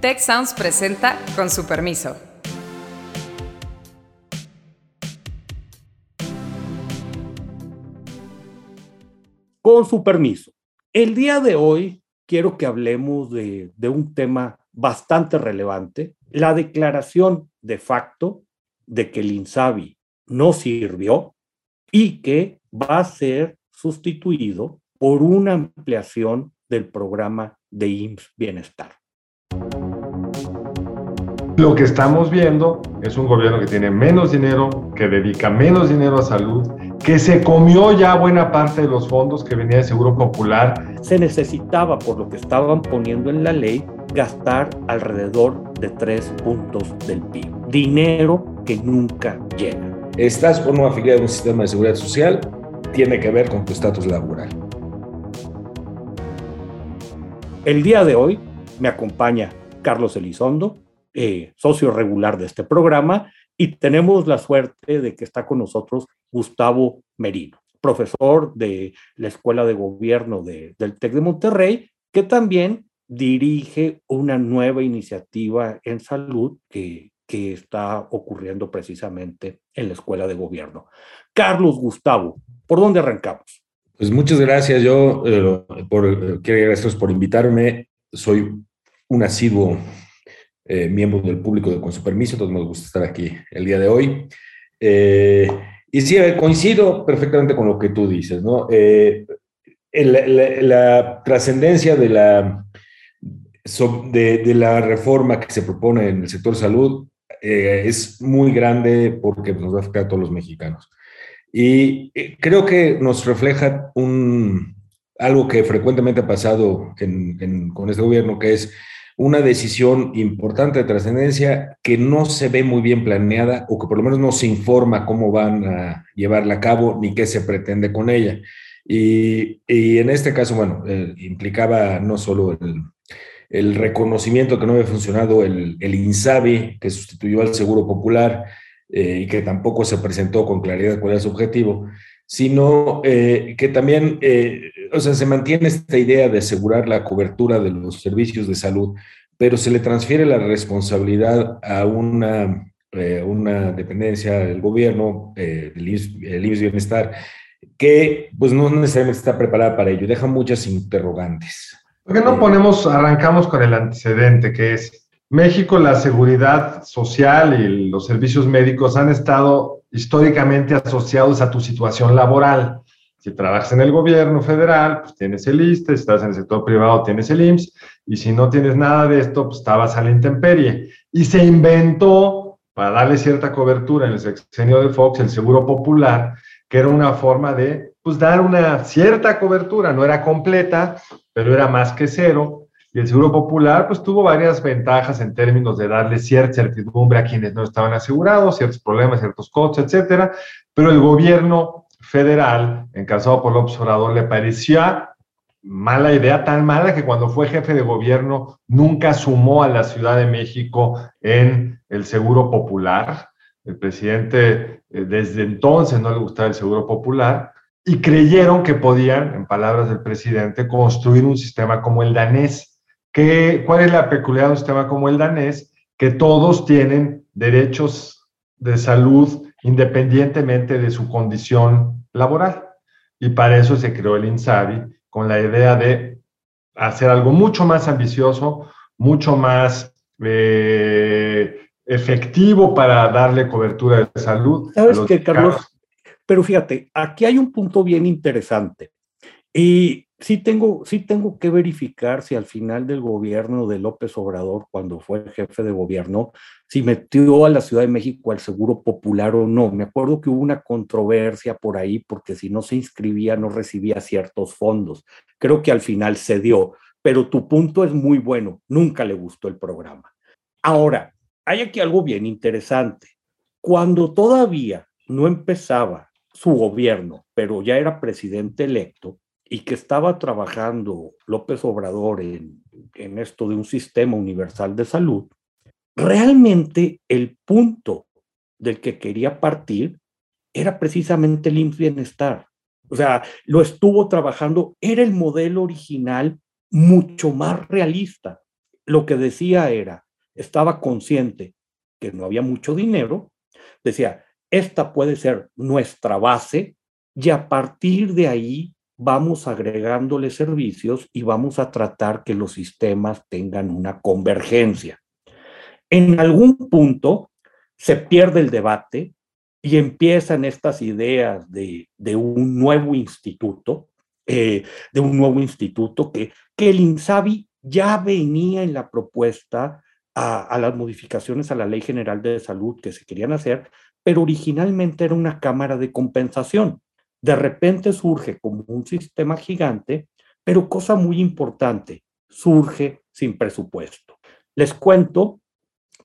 Tech Sounds presenta con su permiso. Con su permiso. El día de hoy quiero que hablemos de, de un tema bastante relevante, la declaración de facto de que el INSABI no sirvió y que va a ser sustituido por una ampliación del programa de IMSS Bienestar. Lo que estamos viendo es un gobierno que tiene menos dinero, que dedica menos dinero a salud, que se comió ya buena parte de los fondos que venía de Seguro Popular. Se necesitaba, por lo que estaban poniendo en la ley, gastar alrededor de tres puntos del PIB. Dinero que nunca llega. Estás por una afiliado de un sistema de seguridad social, tiene que ver con tu estatus laboral. El día de hoy me acompaña Carlos Elizondo, eh, socio regular de este programa, y tenemos la suerte de que está con nosotros Gustavo Merino, profesor de la Escuela de Gobierno del TEC de Monterrey, que también dirige una nueva iniciativa en salud que, que está ocurriendo precisamente en la Escuela de Gobierno. Carlos Gustavo, ¿por dónde arrancamos? Pues muchas gracias. Yo eh, por, eh, quiero agradecerles por invitarme. Soy un asiduo eh, miembro del público de Con su permiso, entonces me gusta estar aquí el día de hoy. y sí, coincido perfectamente con lo que tú dices, ¿no? la, trascendencia de la, de, de, la reforma que se propone en el sector salud es muy grande porque nos va a afectar a todos los mexicanos. Y eh, creo que nos refleja un, algo que frecuentemente ha pasado con este gobierno, que es una decisión importante de trascendencia que no se ve muy bien planeada o que por lo menos no se informa cómo van a llevarla a cabo ni qué se pretende con ella. Y, en este caso, bueno, eh, implicaba no solo el, reconocimiento que no había funcionado el, el INSABI, que sustituyó al Seguro Popular, eh, y que tampoco se presentó con claridad cuál es su objetivo, sino eh, que también, eh, o sea, se mantiene esta idea de asegurar la cobertura de los servicios de salud, pero se le transfiere la responsabilidad a una, una dependencia del gobierno, del IMSS Bienestar, que pues no necesariamente está preparada para ello, deja muchas interrogantes. ¿Por qué no ponemos, arrancamos con el antecedente, que es México, la seguridad social y los servicios médicos han estado históricamente asociados a tu situación laboral. Si trabajas en el gobierno federal, pues tienes el ISTE, si estás en el sector privado, tienes el IMSS, y si no tienes nada de esto, pues estabas a la intemperie. Y se inventó, para darle cierta cobertura en el sexenio de Fox, el Seguro Popular, que era una forma de, pues, dar una cierta cobertura, no era completa, pero era más que cero, y el Seguro Popular pues tuvo varias ventajas en términos de darle cierta certidumbre a quienes no estaban asegurados, ciertos problemas, ciertos costos, etcétera, pero el gobierno federal, encabezado por López Obrador, le parecía mala idea, tan mala que cuando fue jefe de gobierno nunca sumó a la Ciudad de México en el Seguro Popular. El presidente eh, desde entonces no le gustaba el Seguro Popular y creyeron que podían, en palabras del presidente, construir un sistema como el danés, ¿Cuál es la peculiaridad de un sistema como el danés? Que todos tienen derechos de salud independientemente de su condición laboral. Y para eso se creó el INSABI con la idea de hacer algo mucho más ambicioso, mucho más eh, efectivo para darle cobertura de salud. ¿Sabes qué, Carlos? Pero fíjate, aquí hay un punto bien interesante. Y sí tengo, sí tengo que verificar si al final del gobierno de López Obrador, cuando fue jefe de gobierno, si metió a la Ciudad de México al Seguro Popular o no. Me acuerdo que hubo una controversia por ahí porque si no se inscribía no recibía ciertos fondos. Creo que al final se dio, pero tu punto es muy bueno. Nunca le gustó el programa. Ahora, hay aquí algo bien interesante. Cuando todavía no empezaba su gobierno, pero ya era presidente electo, y que estaba trabajando López Obrador en, en esto de un sistema universal de salud, realmente el punto del que quería partir era precisamente el IMSS Bienestar. O sea, lo estuvo trabajando, era el modelo original mucho más realista. lo que decía era, estaba consciente que no había mucho dinero, decía, esta puede ser nuestra base y a partir de ahí vamos agregándole servicios y vamos a tratar que los sistemas tengan una convergencia. En algún punto se pierde el debate y empiezan estas ideas de, un nuevo instituto, eh, de un nuevo instituto que, que el INSABI ya venía en la propuesta a, las modificaciones a la Ley General de Salud que se querían hacer, pero originalmente era una cámara de compensación. De repente surge como un sistema gigante, pero cosa muy importante, surge sin presupuesto. Les cuento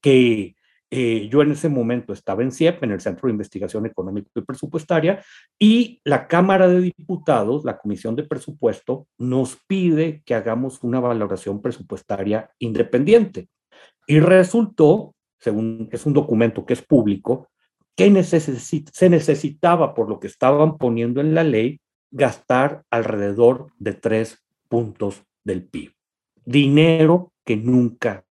que eh, yo en ese momento estaba en CIEP, en el Centro de Investigación Económica y Presupuestaria, y la Cámara de Diputados, la Comisión de Presupuesto, nos pide que hagamos una valoración presupuestaria independiente. Y resultó, según es un documento que es público, que se necesitaba, por lo que estaban poniendo en la ley, gastar alrededor de tres puntos del PIB. Dinero que nunca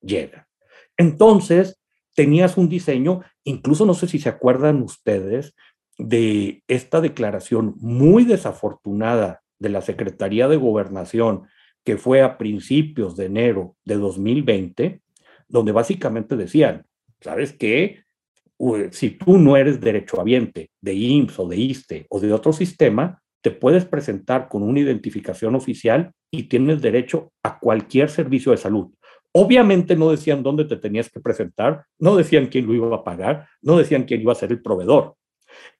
llega. Entonces, tenías un diseño, incluso no sé si se acuerdan ustedes de esta declaración muy desafortunada de la Secretaría de Gobernación, que fue a principios de enero de 2020, donde básicamente decían, ¿sabes qué? Si tú no eres derechohabiente de IMSS o de ISTE o de otro sistema, te puedes presentar con una identificación oficial y tienes derecho a cualquier servicio de salud. Obviamente no decían dónde te tenías que presentar, no decían quién lo iba a pagar, no decían quién iba a ser el proveedor.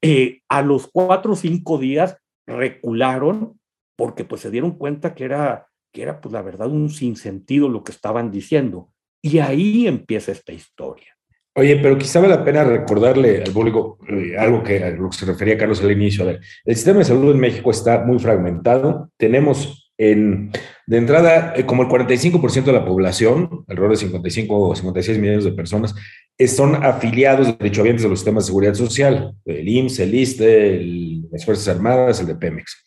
Eh, a los cuatro o cinco días recularon porque pues se dieron cuenta que era, que era pues la verdad un sinsentido lo que estaban diciendo. Y ahí empieza esta historia. Oye, pero quizá vale la pena recordarle al público eh, algo que a lo que se refería Carlos al inicio. A ver, el sistema de salud en México está muy fragmentado. Tenemos en, de entrada eh, como el 45% de la población, alrededor de 55 o 56 millones de personas, son afiliados, derechohabientes de los sistemas de seguridad social, el IMSS, el ISTE, las Fuerzas Armadas, el de Pemex,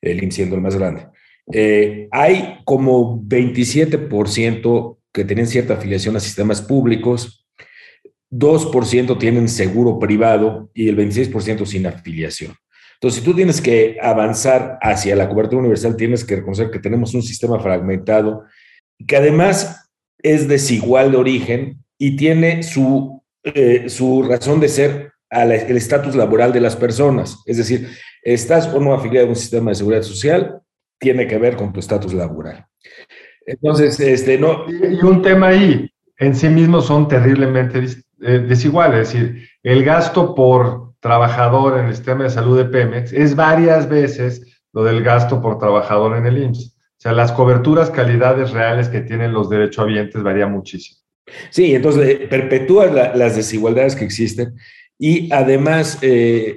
el IMSS siendo el más grande. Eh, hay como 27% que tienen cierta afiliación a sistemas públicos, 2% tienen seguro privado y el 26% sin afiliación. Entonces, si tú tienes que avanzar hacia la cobertura universal, tienes que reconocer que tenemos un sistema fragmentado que además es desigual de origen y tiene su, eh, su razón de ser al el estatus laboral de las personas. Es decir, estás o no afiliado a un sistema de seguridad social, tiene que ver con tu estatus laboral. Entonces, este, no. Y un tema ahí, en sí mismo son terriblemente eh, desigual, es decir, el gasto por trabajador en el sistema de salud de Pemex es varias veces lo del gasto por trabajador en el IMSS. O sea, las coberturas, calidades reales que tienen los derechohabientes varía muchísimo. Sí, entonces eh, perpetúa las desigualdades que existen y además eh,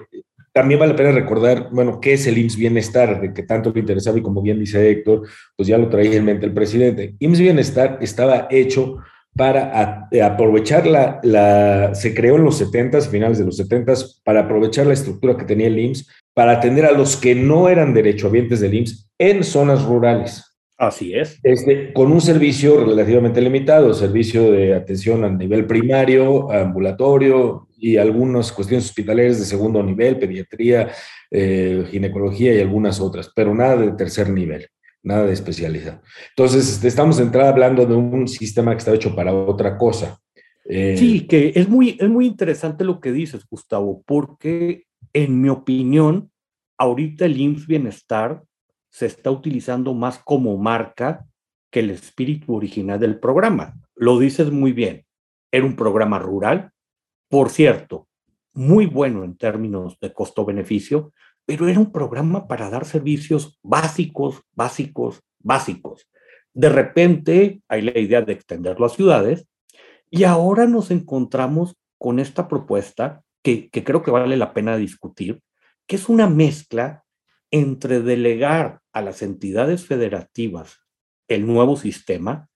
también vale la pena recordar, bueno, qué es el IMSS Bienestar, de que tanto le interesaba y como bien dice Héctor, pues ya lo traía en mente el presidente. IMSS Bienestar estaba hecho para eh, aprovechar la, se creó en los 70 finales de los 70 para aprovechar la estructura que tenía el IMSS, para atender a los que no eran derechohabientes del IMSS en zonas rurales. Así es. Este, con un servicio relativamente limitado, servicio de atención a nivel primario, ambulatorio y algunas cuestiones hospitalarias de segundo nivel, pediatría, eh, ginecología y algunas otras, pero nada de tercer nivel nada de especialidad. Entonces, este, estamos entrando hablando de un sistema que está hecho para otra cosa. Eh, sí, que es muy, es muy interesante lo que dices, Gustavo, porque en mi opinión, ahorita el IMSS Bienestar se está utilizando más como marca que el espíritu original del programa. Lo dices muy bien. Era un programa rural, por cierto, muy bueno en términos de costo-beneficio, pero era un programa para dar servicios básicos, básicos, básicos. De repente hay la idea de extenderlo a ciudades y ahora nos encontramos con esta propuesta que, que creo que vale la pena discutir, que es una mezcla entre delegar a las entidades federativas el nuevo sistema,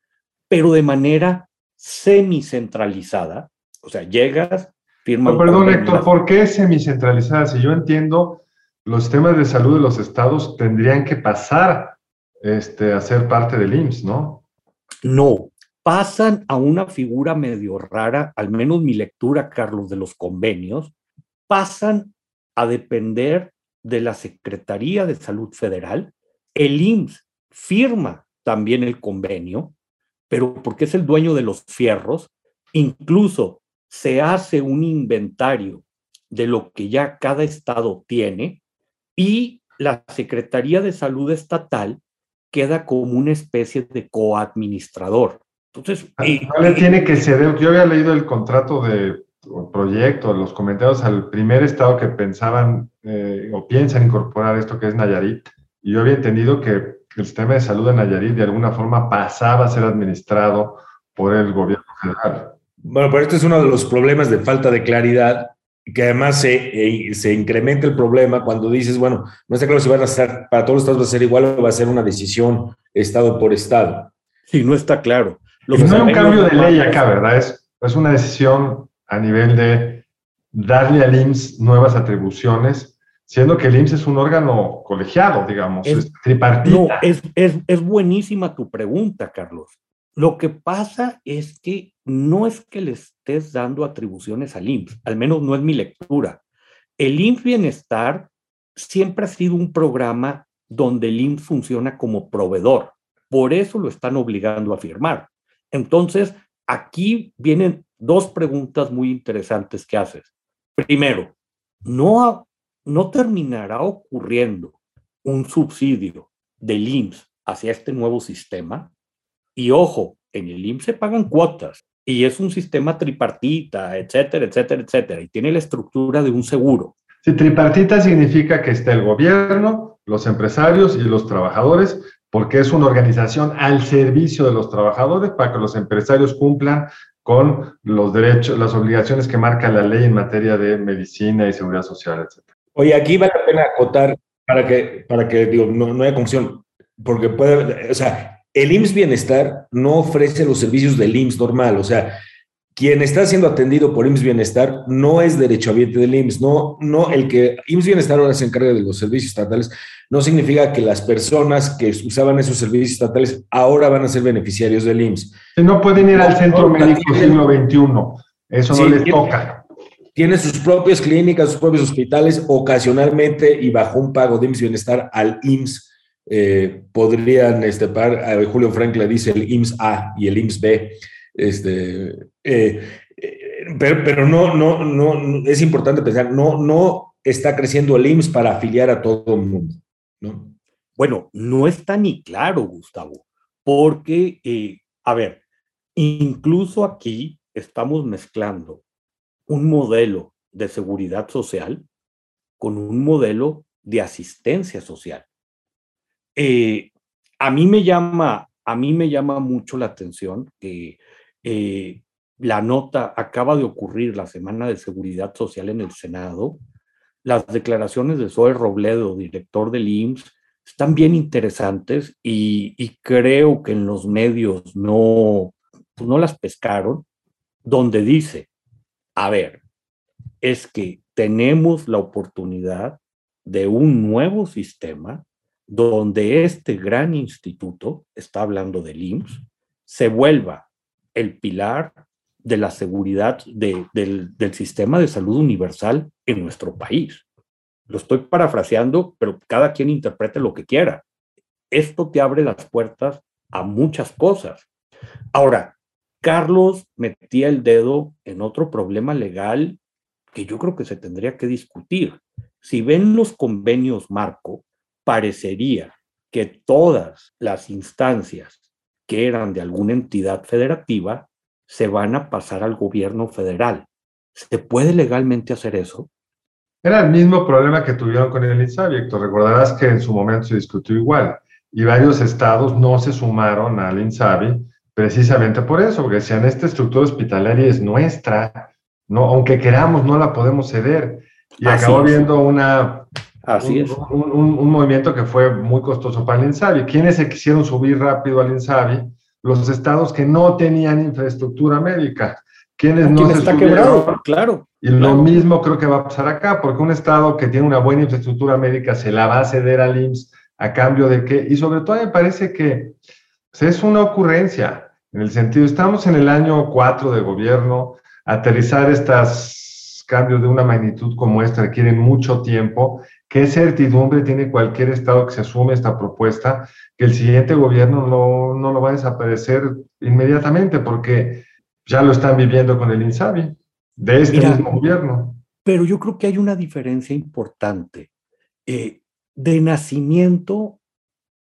pero de manera semicentralizada. O sea, llegas, firmas. perdón, Héctor, ¿por qué semicentralizada? Si yo entiendo los sistemas de salud de los estados tendrían que pasar este, a ser parte del IMSS, ¿no? No, pasan a una figura medio rara, al menos mi lectura, Carlos, de los convenios, pasan a depender de la Secretaría de Salud Federal. El IMSS firma también el convenio, pero porque es el dueño de los fierros, incluso se hace un inventario de lo que ya cada estado tiene y la Secretaría de Salud Estatal queda como una especie de coadministrador. Entonces, ah, no le tiene que ceder. Yo había leído el contrato de proyecto, los comentarios al primer estado que pensaban eh, o piensan incorporar esto que es Nayarit. Y yo había entendido que el sistema de salud de Nayarit de alguna forma pasaba a ser administrado por el gobierno federal. Bueno, pero este es uno de los problemas de falta de claridad que además se, eh, se, incrementa el problema cuando dices, bueno, no está claro si van a ser, para todos los estados va a ser igual o va a ser una decisión estado por estado. Sí, no está claro. no hay un cambio de ley acá, ¿verdad? Es, es una decisión a nivel de darle al IMSS nuevas atribuciones, siendo que el IMSS es un órgano colegiado, digamos, es, tripartita. No, es, es, es buenísima tu pregunta, Carlos. Lo que pasa es que no es que le estés dando atribuciones al IMSS, al menos no es mi lectura. El IMSS Bienestar siempre ha sido un programa donde el IMSS funciona como proveedor. Por eso lo están obligando a firmar. Entonces, aquí vienen dos preguntas muy interesantes que haces. Primero, ¿no, no terminará ocurriendo un subsidio del IMSS hacia este nuevo sistema? Y ojo, en el IMSS se pagan cuotas y es un sistema tripartita, etcétera, etcétera, etcétera, y tiene la estructura de un seguro. Sí, tripartita significa que está el gobierno, los empresarios y los trabajadores, porque es una organización al servicio de los trabajadores para que los empresarios cumplan con los derechos, las obligaciones que marca la ley en materia de medicina y seguridad social, etcétera. Oye, aquí vale la pena acotar para que, para que digo, no, no haya confusión, porque puede, o sea, el IMSS Bienestar no ofrece los servicios del IMSS normal, o sea, quien está siendo atendido por IMSS Bienestar no es derechohabiente del IMSS, no, no, el que IMSS Bienestar ahora se encarga de los servicios estatales, no significa que las personas que usaban esos servicios estatales ahora van a ser beneficiarios del IMSS. No pueden ir al centro médico siglo XXI, eso no les toca. Tiene sus propias clínicas, sus propios hospitales, ocasionalmente y bajo un pago de IMSS Bienestar al IMSS eh, podrían este, par, Julio Frank le dice el IMSS A y el IMSS B, este, eh, eh, pero, pero no, no, no, es importante pensar, no, no está creciendo el IMSS para afiliar a todo el mundo, ¿no? Bueno, no está ni claro, Gustavo, porque, a ver, incluso aquí estamos mezclando un modelo de seguridad social con un modelo de asistencia social. Eh, a mí me llama, a mí me llama mucho la atención que eh, la nota acaba de ocurrir la semana de seguridad social en el Senado. Las declaraciones de Zoe Robledo, director del IMSS, están bien interesantes y, creo que en los medios no, pues no las pescaron, donde dice, a ver, es que tenemos la oportunidad de un nuevo sistema donde este gran instituto, está hablando del IMSS, se vuelva el pilar de la seguridad del, sistema de salud universal en nuestro país. Lo estoy parafraseando, pero cada quien interprete lo que quiera. Esto te abre las puertas a muchas cosas. Ahora, Carlos metía el dedo en otro problema legal que yo creo que se tendría que discutir. Si ven los convenios marco, parecería que todas las instancias que eran de alguna entidad federativa se van a pasar al gobierno federal. ¿Se puede legalmente hacer eso? Era el mismo problema que tuvieron con el INSABI, Héctor. Recordarás que en su momento se discutió igual y varios estados no se sumaron al INSABI precisamente por eso, porque decían, esta estructura hospitalaria es nuestra, no, aunque queramos, no la podemos ceder. Y acabó viendo una Así es. Un, movimiento que fue muy costoso para el INSABI. ¿Quiénes se quisieron subir rápido al INSABI? Los estados que no tenían infraestructura médica. ¿Quiénes no se está quebrado, claro. Y lo mismo creo que va a pasar acá, porque un estado que tiene una buena infraestructura médica se la va a ceder al IMSS a cambio de qué. Y sobre todo me parece que pues, es una ocurrencia. en el sentido, estamos en el año 4 de gobierno, aterrizar estos cambios de una magnitud como esta requiere mucho tiempo. ¿Qué certidumbre tiene cualquier Estado que se asume esta propuesta? Que el siguiente gobierno no, no lo va a desaparecer inmediatamente, porque ya lo están viviendo con el INSABI, de este mismo gobierno. Pero yo creo que hay una diferencia importante. Eh, de nacimiento,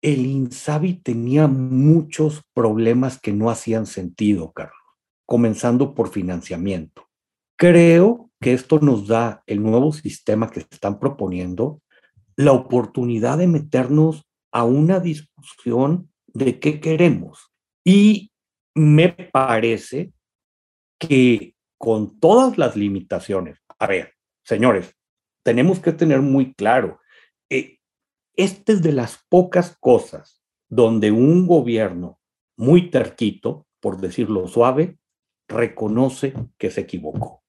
el INSABI tenía muchos problemas que no hacían sentido, Carlos, comenzando por financiamiento. Creo que esto nos da el nuevo sistema que están proponiendo la oportunidad de meternos a una discusión de qué queremos. Y me parece que con todas las limitaciones, a ver, señores, tenemos que tener muy claro, eh, esta es de las pocas cosas donde un gobierno muy terquito, por decirlo suave, reconoce que se equivocó.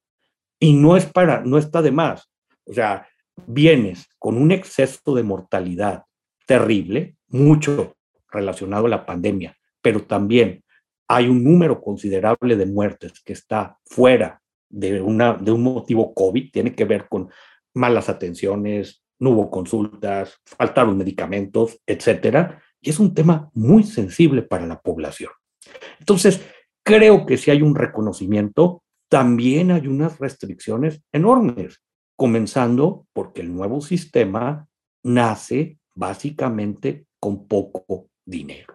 Y no es para, no está de más. O sea, vienes con un exceso de mortalidad terrible, mucho relacionado a la pandemia, pero también hay un número considerable de muertes que está fuera de, una, de un motivo COVID, tiene que ver con malas atenciones, no hubo consultas, faltaron medicamentos, etcétera, y es un tema muy sensible para la población. Entonces, creo que si hay un reconocimiento, también hay unas restricciones enormes, comenzando porque el nuevo sistema nace básicamente con poco dinero.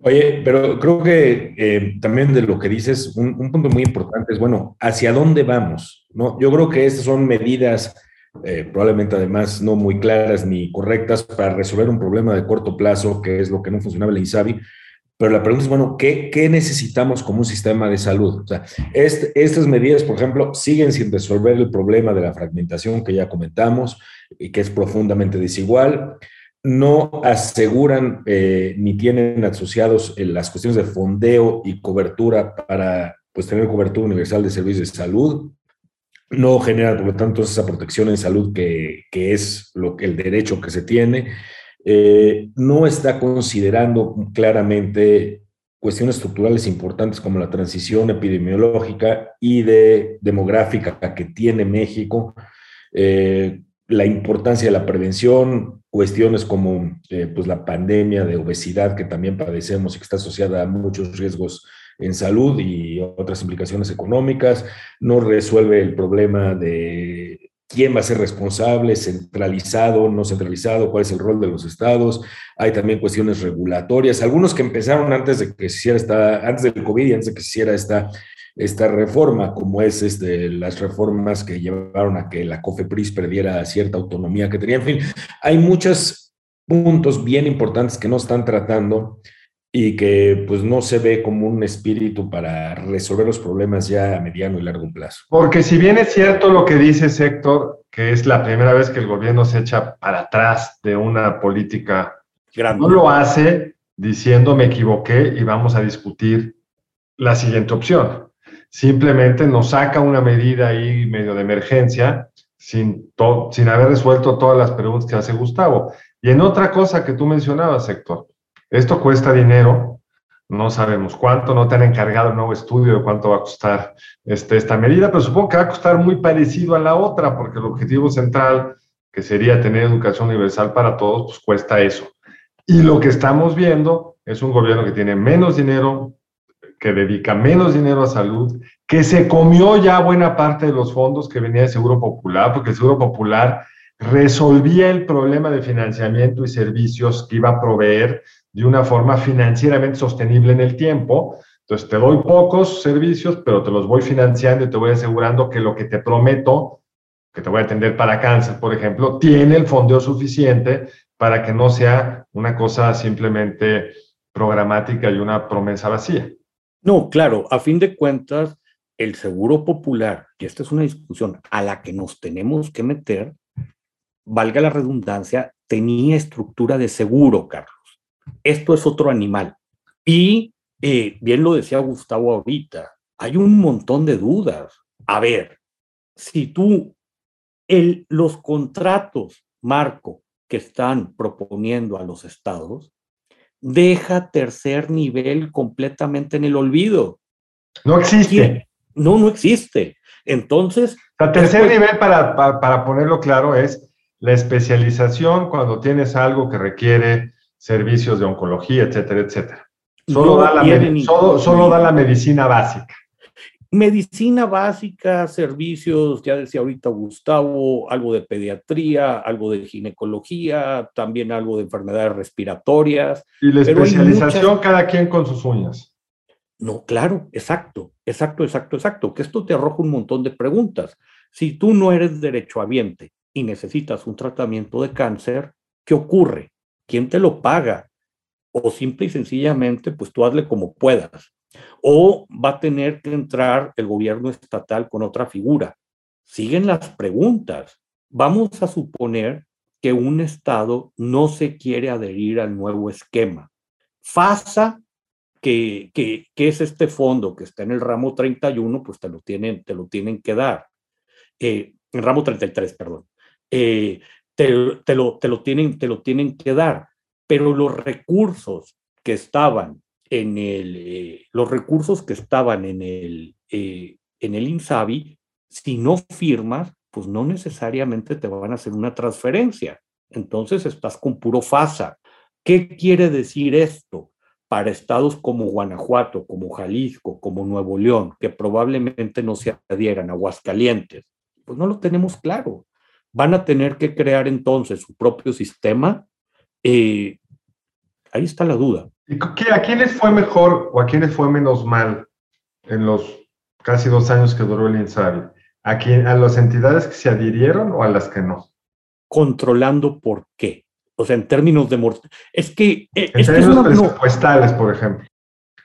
Oye, pero creo que eh, también de lo que dices, un, un, punto muy importante es, bueno, ¿hacia dónde vamos? ¿No? Yo creo que estas son medidas eh, probablemente además no muy claras ni correctas para resolver un problema de corto plazo, que es lo que no funcionaba en la INSABI. Pero la pregunta es, bueno, ¿qué, qué necesitamos como un sistema de salud? Estas medidas, por ejemplo, siguen sin resolver el problema de la fragmentación que ya comentamos y que es profundamente desigual no aseguran eh, ni tienen asociados eh, las cuestiones de fondeo y cobertura para pues, tener cobertura universal de servicios de salud. No generan, por lo tanto, esa protección en salud que, es lo que el derecho que se tiene. Eh, no está considerando claramente cuestiones estructurales importantes como la transición epidemiológica y de demográfica que tiene México, la importancia de la prevención, cuestiones como eh, pues la pandemia de obesidad que también padecemos y que está asociada a muchos riesgos en salud y otras implicaciones económicas, no resuelve el problema de quién va a ser responsable, centralizado, no centralizado, cuál es el rol de los estados. Hay también cuestiones regulatorias, algunos que empezaron antes de que se hiciera esta, antes del COVID y antes de que se hiciera esta esta reforma, como es este, las reformas que llevaron a que la COFEPRIS perdiera cierta autonomía que tenía. En fin, hay muchos puntos bien importantes que no están tratando y que pues no se ve como un espíritu para resolver los problemas ya a mediano y largo plazo. Porque si bien es cierto lo que dice Héctor, que es la primera vez que el gobierno se echa para atrás de una política, Grande. no lo hace diciendo me equivoqué y vamos a discutir la siguiente opción simplemente nos saca una medida ahí medio de emergencia sin, sin haber resuelto todas las preguntas que hace Gustavo. Y en otra cosa que tú mencionabas, Héctor, esto cuesta dinero, no sabemos cuánto, no te han encargado un nuevo estudio de cuánto va a costar este, esta medida, pero supongo que va a costar muy parecido a la otra, porque el objetivo central, que sería tener educación universal para todos, pues cuesta eso. Y lo que estamos viendo es un gobierno que tiene menos dinero, que dedica menos dinero a salud, que se comió ya buena parte de los fondos que venía de Seguro Popular, porque el Seguro Popular resolvía el problema de financiamiento y servicios que iba a proveer de una forma financieramente sostenible en el tiempo. Entonces, te doy pocos servicios, pero te los voy financiando y te voy asegurando que lo que te prometo, que te voy a atender para cáncer, por ejemplo, tiene el fondeo suficiente para que no sea una cosa simplemente programática y una promesa vacía. No, claro, a fin de cuentas, el seguro popular, y esta es una discusión a la que nos tenemos que meter, valga la redundancia, tenía estructura de seguro, Carlos. Esto es otro animal. Y eh, bien lo decía Gustavo ahorita, hay un montón de dudas. A ver, si tú, el, los contratos, Marco, que están proponiendo a los estados, deja tercer nivel completamente en el olvido. No existe. No, no existe. Entonces... El tercer nivel, para, para, ponerlo claro, es la especialización cuando tienes algo que requiere servicios de oncología, etcétera, etcétera. Solo, da, la solo, solo da la medicina básica. Medicina básica, servicios, ya decía ahorita Gustavo, algo de pediatría, algo de ginecología, también algo de enfermedades respiratorias. Y la especialización cada quien con sus uñas. No, claro, exacto, exacto, exacto, exacto, que esto te arroja un montón de preguntas. Si tú no eres derechohabiente y necesitas un tratamiento de cáncer, ¿qué ocurre? ¿Quién te lo paga? O simple y sencillamente, pues tú hazle como puedas o va a tener que entrar el gobierno estatal con otra figura. Siguen las preguntas. Vamos a suponer que un Estado no se quiere adherir al nuevo esquema. FASA, que, que, es este fondo que está en el ramo 31, pues te lo tienen, te lo tienen que dar. Eh, en ramo 33, perdón. Eh, te, lo, te, lo tienen, te lo tienen que dar. Pero los recursos que estaban en el, eh, los recursos que estaban en el, eh, en el INSABI, si no firmas, pues no necesariamente te van a hacer una transferencia. Entonces estás con puro FASA. ¿Qué quiere decir esto? Para estados como Guanajuato, como Jalisco, como Nuevo León, que probablemente no se adhieran a Aguascalientes, pues no lo tenemos claro. Van a tener que crear entonces su propio sistema. Eh, ahí está la duda. ¿Y a quiénes fue mejor o a quiénes fue menos mal en los casi dos años que duró el INSABI? ¿A, quién, ¿A las entidades que se adhirieron o a las que no? Controlando por qué. O sea, en términos de... Es que... Eh, en términos presupuestales, por ejemplo.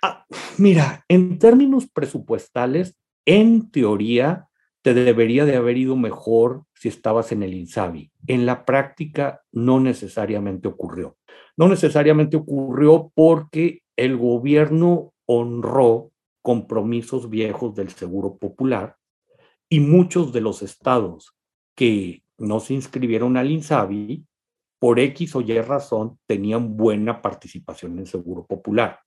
Ah, mira, en términos presupuestales, en teoría, te debería de haber ido mejor si estabas en el INSABI. En la práctica no necesariamente ocurrió. No necesariamente ocurrió porque el gobierno honró compromisos viejos del Seguro Popular y muchos de los estados que no se inscribieron al INSABI, por X o Y razón, tenían buena participación en Seguro Popular.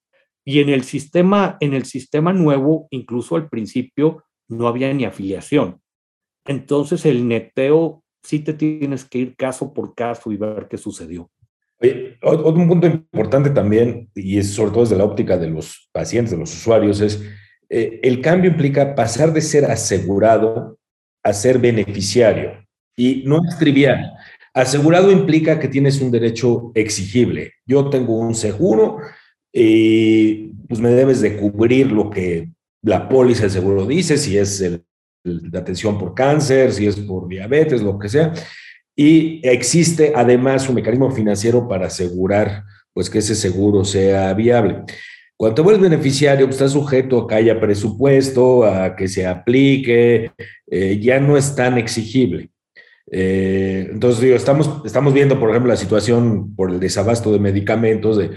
Y en el sistema, en el sistema nuevo, incluso al principio, no había ni afiliación. Entonces el neteo sí te tienes que ir caso por caso y ver qué sucedió. otro punto importante también, y es sobre todo desde la óptica de los pacientes, de los usuarios, es eh, el cambio implica pasar de ser asegurado a ser beneficiario. Y no es trivial. Asegurado implica que tienes un derecho exigible. Yo tengo un seguro y pues me debes de cubrir lo que la póliza del seguro dice, si es el de atención por cáncer, si es por diabetes, lo que sea. Y existe además un mecanismo financiero para asegurar pues que ese seguro sea viable. Cuando te vuelves beneficiario, pues, estás sujeto a que haya presupuesto, a que se aplique, eh, ya no es tan exigible. Eh, entonces, digo, estamos, estamos viendo, por ejemplo, la situación por el desabasto de medicamentos, de,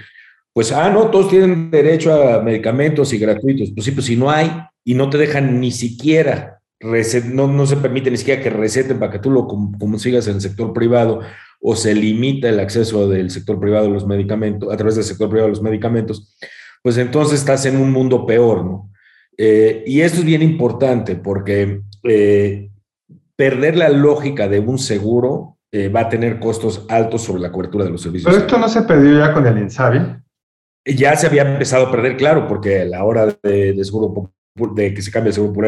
pues, ah, no, todos tienen derecho a medicamentos y gratuitos. Pues sí, pues si no hay y no te dejan ni siquiera no, no se permite ni siquiera que receten para que tú lo consigas en el sector privado o se limita el acceso del sector privado a los medicamentos, a través del sector privado a los medicamentos, pues entonces estás en un mundo peor, ¿no? Eh, y esto es bien importante porque eh, perder la lógica de un seguro eh, va a tener costos altos sobre la cobertura de los servicios. Pero esto no se perdió ya con el INSABI. Ya se había empezado a perder, claro, porque a la hora de, de seguro de que se cambie el seguro por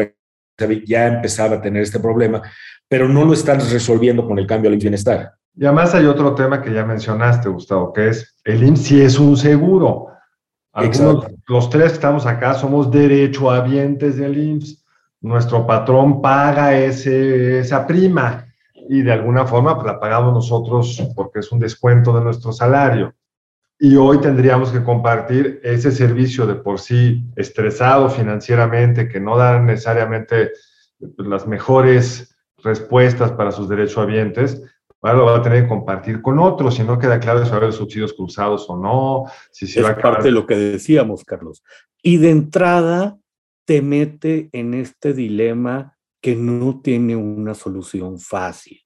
ya empezaba a tener este problema, pero no lo están resolviendo con el cambio al bienestar. Y además hay otro tema que ya mencionaste, Gustavo, que es el IMSS sí es un seguro. Algunos, los tres que estamos acá somos derechohabientes del IMSS. Nuestro patrón paga ese, esa prima y de alguna forma pues, la pagamos nosotros porque es un descuento de nuestro salario y hoy tendríamos que compartir ese servicio de por sí estresado financieramente, que no da necesariamente pues, las mejores respuestas para sus derechohabientes, ahora lo va a tener que compartir con otros, si no queda claro si va a haber subsidios cruzados o no, si se es parte de lo que decíamos, Carlos. Y de entrada te mete en este dilema que no tiene una solución fácil.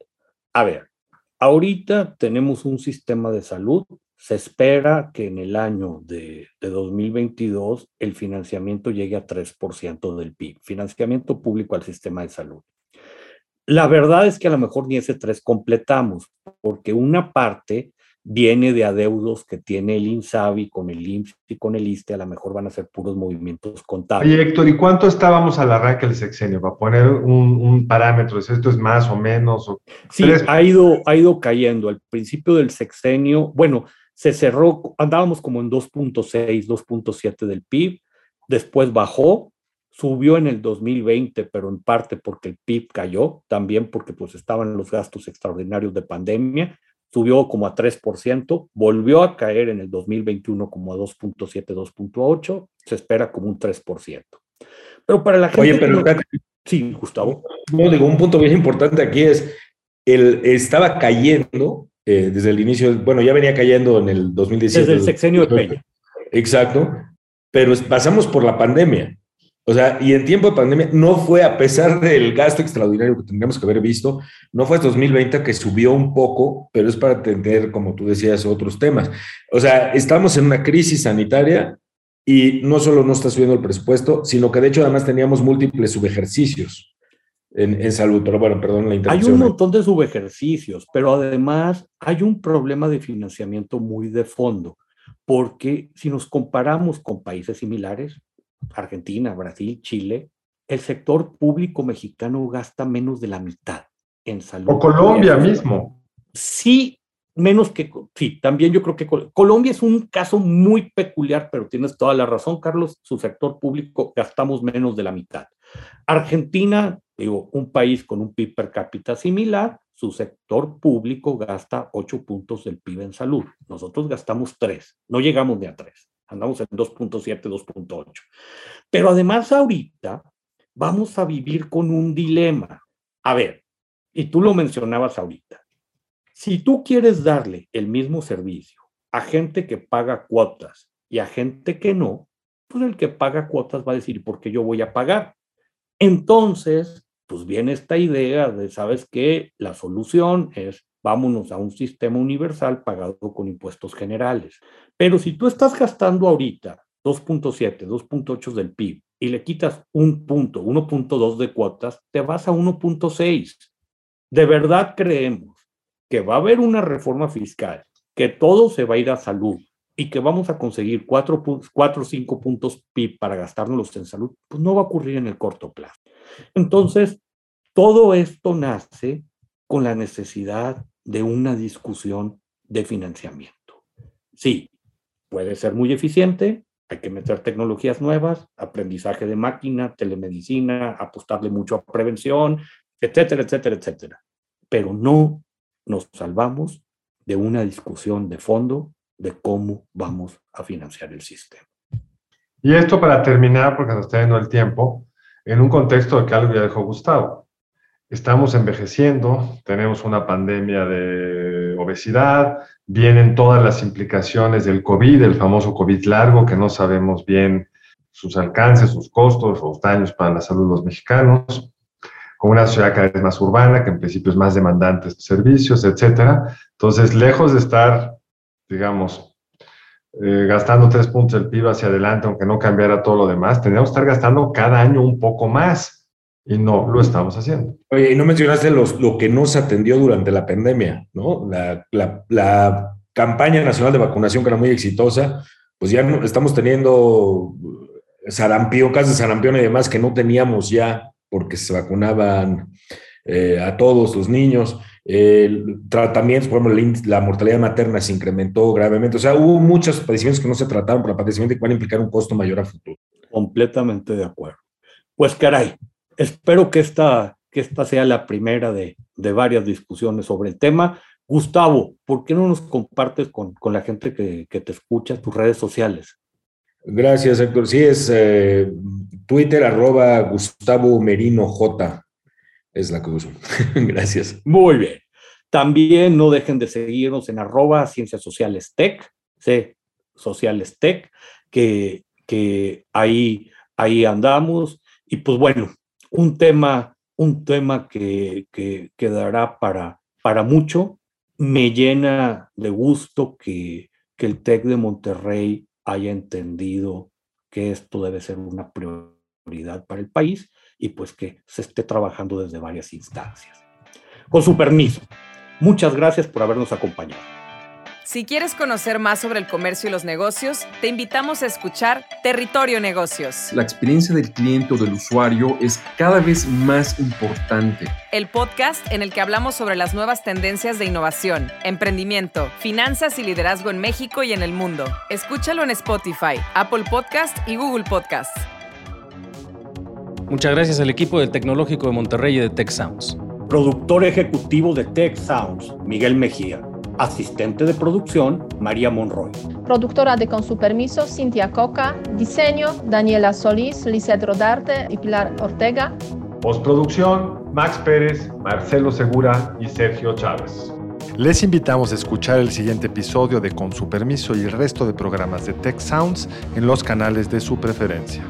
A ver, ahorita tenemos un sistema de salud se espera que en el año de, de 2022 el financiamiento llegue a 3% del PIB, financiamiento público al sistema de salud. La verdad es que a lo mejor ni ese 3 completamos, porque una parte viene de adeudos que tiene el INSABI con el IMSS y con el ISTE, a lo mejor van a ser puros movimientos contables. Oye, Héctor, ¿y cuánto estábamos al arranque del sexenio? Para poner un, un parámetro, ¿esto es más o menos? O sí, ha ido, ha ido cayendo. Al principio del sexenio, bueno, se cerró, andábamos como en 2.6, 2.7 del PIB, después bajó, subió en el 2020, pero en parte porque el PIB cayó, también porque pues estaban los gastos extraordinarios de pandemia, subió como a 3%, volvió a caer en el 2021 como a 2.7, 2.8, se espera como un 3%. Pero para la gente... Oye, pero... sí, Gustavo. No, digo, un punto bien importante aquí es, el, estaba cayendo eh, desde el inicio, bueno, ya venía cayendo en el 2017. Desde el sexenio de Peña. Exacto, pero pasamos por la pandemia. O sea, y en tiempo de pandemia no fue, a pesar del gasto extraordinario que tendríamos que haber visto, no fue hasta 2020 que subió un poco, pero es para atender, como tú decías, otros temas. O sea, estamos en una crisis sanitaria y no solo no está subiendo el presupuesto, sino que de hecho además teníamos múltiples subejercicios en, en salud. Pero bueno, perdón la interrupción. Hay un montón de subejercicios, pero además hay un problema de financiamiento muy de fondo, porque si nos comparamos con países similares, Argentina, Brasil, Chile, el sector público mexicano gasta menos de la mitad en salud. O Colombia mismo. Sí, menos que, sí, también yo creo que Colombia es un caso muy peculiar, pero tienes toda la razón, Carlos, su sector público gastamos menos de la mitad. Argentina, digo, un país con un PIB per cápita similar, su sector público gasta 8 puntos del PIB en salud. Nosotros gastamos 3, no llegamos ni a 3 andamos en 2.7, 2.8. Pero además ahorita vamos a vivir con un dilema. A ver, y tú lo mencionabas ahorita, si tú quieres darle el mismo servicio a gente que paga cuotas y a gente que no, pues el que paga cuotas va a decir, ¿por qué yo voy a pagar? Entonces, pues viene esta idea de, ¿sabes qué? La solución es vámonos a un sistema universal pagado con impuestos generales. Pero si tú estás gastando ahorita 2.7, 2.8 del PIB y le quitas un punto, 1.2 de cuotas, te vas a 1.6. ¿De verdad creemos que va a haber una reforma fiscal, que todo se va a ir a salud y que vamos a conseguir 4 o 5 puntos PIB para gastárnoslos en salud? Pues no va a ocurrir en el corto plazo. Entonces, todo esto nace con la necesidad de una discusión de financiamiento. Sí, puede ser muy eficiente, hay que meter tecnologías nuevas, aprendizaje de máquina, telemedicina, apostarle mucho a prevención, etcétera, etcétera, etcétera. Pero no nos salvamos de una discusión de fondo de cómo vamos a financiar el sistema. Y esto para terminar, porque nos está yendo el tiempo, en un contexto de que algo ya dejó Gustavo. Estamos envejeciendo, tenemos una pandemia de obesidad, vienen todas las implicaciones del COVID, el famoso COVID largo, que no sabemos bien sus alcances, sus costos, los daños para la salud de los mexicanos, con una ciudad cada vez más urbana, que en principio es más demandante de servicios, etcétera. Entonces, lejos de estar, digamos, eh, gastando tres puntos del PIB hacia adelante, aunque no cambiara todo lo demás, tendríamos que estar gastando cada año un poco más y no lo estamos haciendo. Oye, y no mencionaste los, lo que no se atendió durante la pandemia, ¿no? La, la, la, campaña nacional de vacunación que era muy exitosa, pues ya no, estamos teniendo sarampión, casos de sarampión y demás que no teníamos ya porque se vacunaban eh, a todos los niños. Tratamientos, por ejemplo, la, mortalidad materna se incrementó gravemente. O sea, hubo muchos padecimientos que no se trataron por la padecimiento y que van a implicar un costo mayor a futuro. Completamente de acuerdo. Pues caray, espero que esta, que esta sea la primera de, de, varias discusiones sobre el tema. Gustavo, ¿por qué no nos compartes con, con la gente que, que, te escucha tus redes sociales? Gracias, Héctor. Sí, es eh, Twitter, arroba Gustavo Merino J. Es la que uso. Gracias. Muy bien. También no dejen de seguirnos en arroba Ciencias Sociales Tech, C Sociales Tech, que, que ahí, ahí andamos. Y pues bueno, un tema, un tema que, que quedará para, para mucho. Me llena de gusto que, que el TEC de Monterrey haya entendido que esto debe ser una prioridad para el país y pues que se esté trabajando desde varias instancias. Con su permiso, muchas gracias por habernos acompañado. Si quieres conocer más sobre el comercio y los negocios, te invitamos a escuchar Territorio Negocios. La experiencia del cliente o del usuario es cada vez más importante. El podcast en el que hablamos sobre las nuevas tendencias de innovación, emprendimiento, finanzas y liderazgo en México y en el mundo. Escúchalo en Spotify, Apple Podcast y Google Podcast. Muchas gracias al equipo del Tecnológico de Monterrey y de Tech Sounds. Productor ejecutivo de Tech Sounds, Miguel Mejía. Asistente de producción, María Monroy. Productora de Con su permiso, Cintia Coca. Diseño, Daniela Solís, Lizeth Rodarte y Pilar Ortega. Postproducción, Max Pérez, Marcelo Segura y Sergio Chávez. Les invitamos a escuchar el siguiente episodio de Con su permiso y el resto de programas de Tech Sounds en los canales de su preferencia.